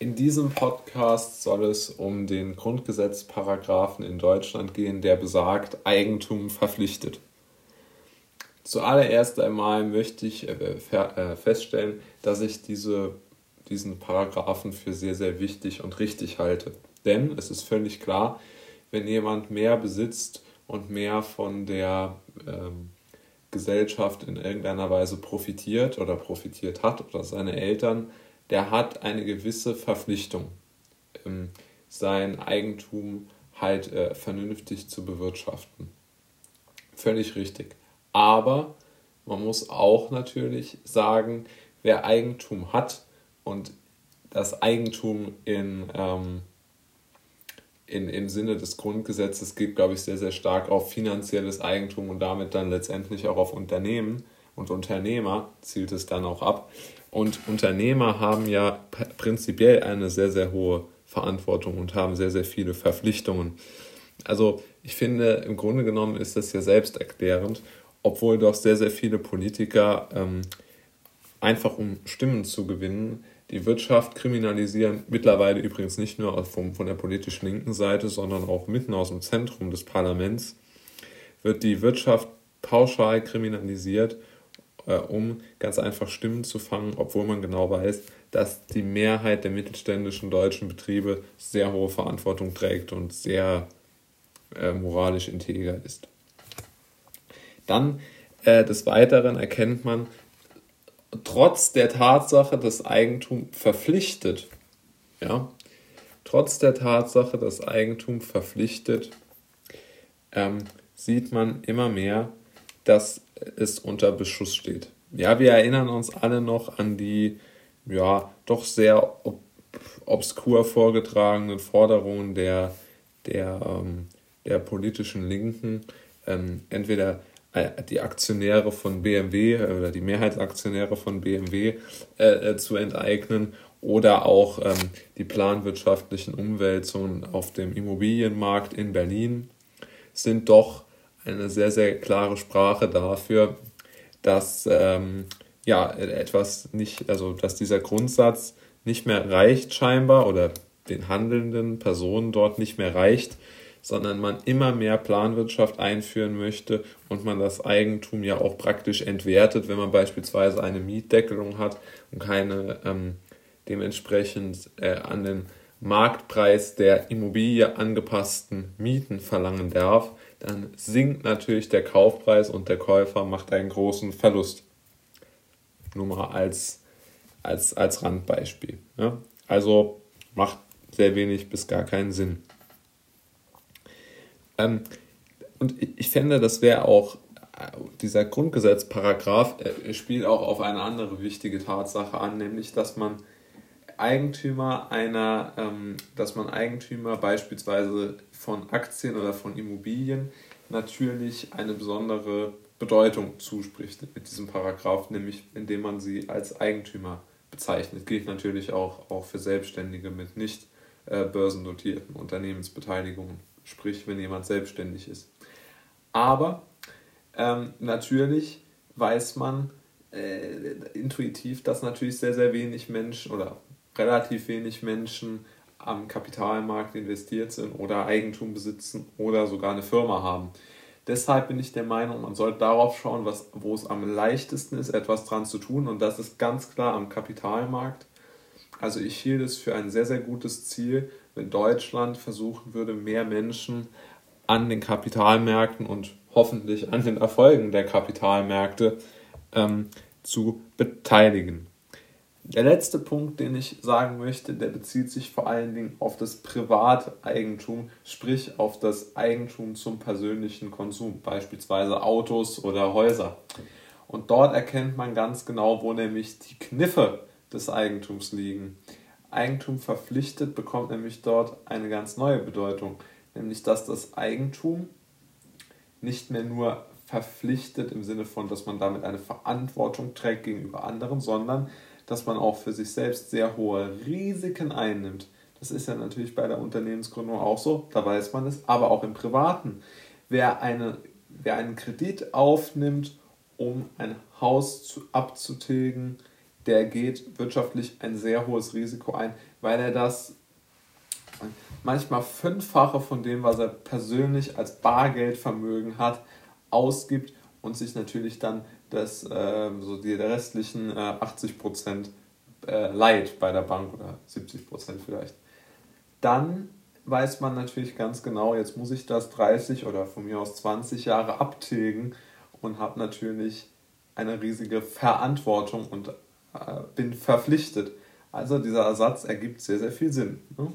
In diesem Podcast soll es um den Grundgesetzparagraphen in Deutschland gehen, der besagt, Eigentum verpflichtet. Zuallererst einmal möchte ich äh, äh, feststellen, dass ich diese, diesen Paragraphen für sehr, sehr wichtig und richtig halte. Denn es ist völlig klar, wenn jemand mehr besitzt und mehr von der ähm, Gesellschaft in irgendeiner Weise profitiert oder profitiert hat oder seine Eltern, der hat eine gewisse Verpflichtung, ähm, sein Eigentum halt äh, vernünftig zu bewirtschaften. Völlig richtig. Aber man muss auch natürlich sagen, wer Eigentum hat und das Eigentum in ähm, in, im Sinne des Grundgesetzes geht, glaube ich, sehr, sehr stark auf finanzielles Eigentum und damit dann letztendlich auch auf Unternehmen und Unternehmer zielt es dann auch ab. Und Unternehmer haben ja prinzipiell eine sehr, sehr hohe Verantwortung und haben sehr, sehr viele Verpflichtungen. Also ich finde, im Grunde genommen ist das ja selbsterklärend, obwohl doch sehr, sehr viele Politiker ähm, einfach um Stimmen zu gewinnen, die Wirtschaft kriminalisieren, mittlerweile übrigens nicht nur vom, von der politischen linken Seite, sondern auch mitten aus dem Zentrum des Parlaments, wird die Wirtschaft pauschal kriminalisiert, um ganz einfach Stimmen zu fangen, obwohl man genau weiß, dass die Mehrheit der mittelständischen deutschen Betriebe sehr hohe Verantwortung trägt und sehr äh, moralisch integer ist. Dann äh, des Weiteren erkennt man, trotz der Tatsache, dass Eigentum verpflichtet, ja, trotz der Tatsache, dass Eigentum verpflichtet, ähm, sieht man immer mehr, dass es unter Beschuss steht. Ja, wir erinnern uns alle noch an die, ja, doch sehr ob obskur vorgetragenen Forderungen der, der, ähm, der politischen Linken, ähm, entweder äh, die Aktionäre von BMW äh, oder die Mehrheitsaktionäre von BMW äh, äh, zu enteignen oder auch ähm, die planwirtschaftlichen Umwälzungen auf dem Immobilienmarkt in Berlin sind doch eine sehr, sehr klare Sprache dafür, dass ähm, ja etwas nicht, also dass dieser Grundsatz nicht mehr reicht scheinbar oder den handelnden Personen dort nicht mehr reicht, sondern man immer mehr Planwirtschaft einführen möchte und man das Eigentum ja auch praktisch entwertet, wenn man beispielsweise eine Mietdeckelung hat und keine ähm, dementsprechend äh, an den Marktpreis der Immobilie angepassten Mieten verlangen darf, dann sinkt natürlich der Kaufpreis und der Käufer macht einen großen Verlust. Nur mal als, als, als Randbeispiel. Ja? Also macht sehr wenig bis gar keinen Sinn. Ähm, und ich fände, das wäre auch, äh, dieser Grundgesetzparagraph äh, spielt auch auf eine andere wichtige Tatsache an, nämlich dass man Eigentümer einer, ähm, dass man Eigentümer beispielsweise von Aktien oder von Immobilien natürlich eine besondere Bedeutung zuspricht mit diesem Paragraph, nämlich indem man sie als Eigentümer bezeichnet. Gilt natürlich auch, auch für Selbstständige mit nicht äh, börsennotierten Unternehmensbeteiligungen sprich wenn jemand selbstständig ist. Aber ähm, natürlich weiß man äh, intuitiv, dass natürlich sehr, sehr wenig Menschen oder relativ wenig Menschen am Kapitalmarkt investiert sind oder Eigentum besitzen oder sogar eine Firma haben. Deshalb bin ich der Meinung, man sollte darauf schauen, was, wo es am leichtesten ist, etwas dran zu tun. Und das ist ganz klar am Kapitalmarkt. Also ich hielt es für ein sehr, sehr gutes Ziel, wenn Deutschland versuchen würde, mehr Menschen an den Kapitalmärkten und hoffentlich an den Erfolgen der Kapitalmärkte ähm, zu beteiligen. Der letzte Punkt, den ich sagen möchte, der bezieht sich vor allen Dingen auf das Privateigentum, sprich auf das Eigentum zum persönlichen Konsum, beispielsweise Autos oder Häuser. Und dort erkennt man ganz genau, wo nämlich die Kniffe des Eigentums liegen. Eigentum verpflichtet bekommt nämlich dort eine ganz neue Bedeutung, nämlich dass das Eigentum nicht mehr nur verpflichtet im Sinne von, dass man damit eine Verantwortung trägt gegenüber anderen, sondern dass man auch für sich selbst sehr hohe Risiken einnimmt. Das ist ja natürlich bei der Unternehmensgründung auch so, da weiß man es, aber auch im Privaten. Wer, eine, wer einen Kredit aufnimmt, um ein Haus zu, abzutilgen, der geht wirtschaftlich ein sehr hohes Risiko ein, weil er das manchmal fünffache von dem, was er persönlich als Bargeldvermögen hat, ausgibt und sich natürlich dann das, äh, so die restlichen äh, 80 Prozent äh, leiht bei der Bank oder 70 Prozent vielleicht. Dann weiß man natürlich ganz genau, jetzt muss ich das 30 oder von mir aus 20 Jahre abtilgen und habe natürlich eine riesige Verantwortung und äh, bin verpflichtet. Also dieser Ersatz ergibt sehr, sehr viel Sinn. Ne?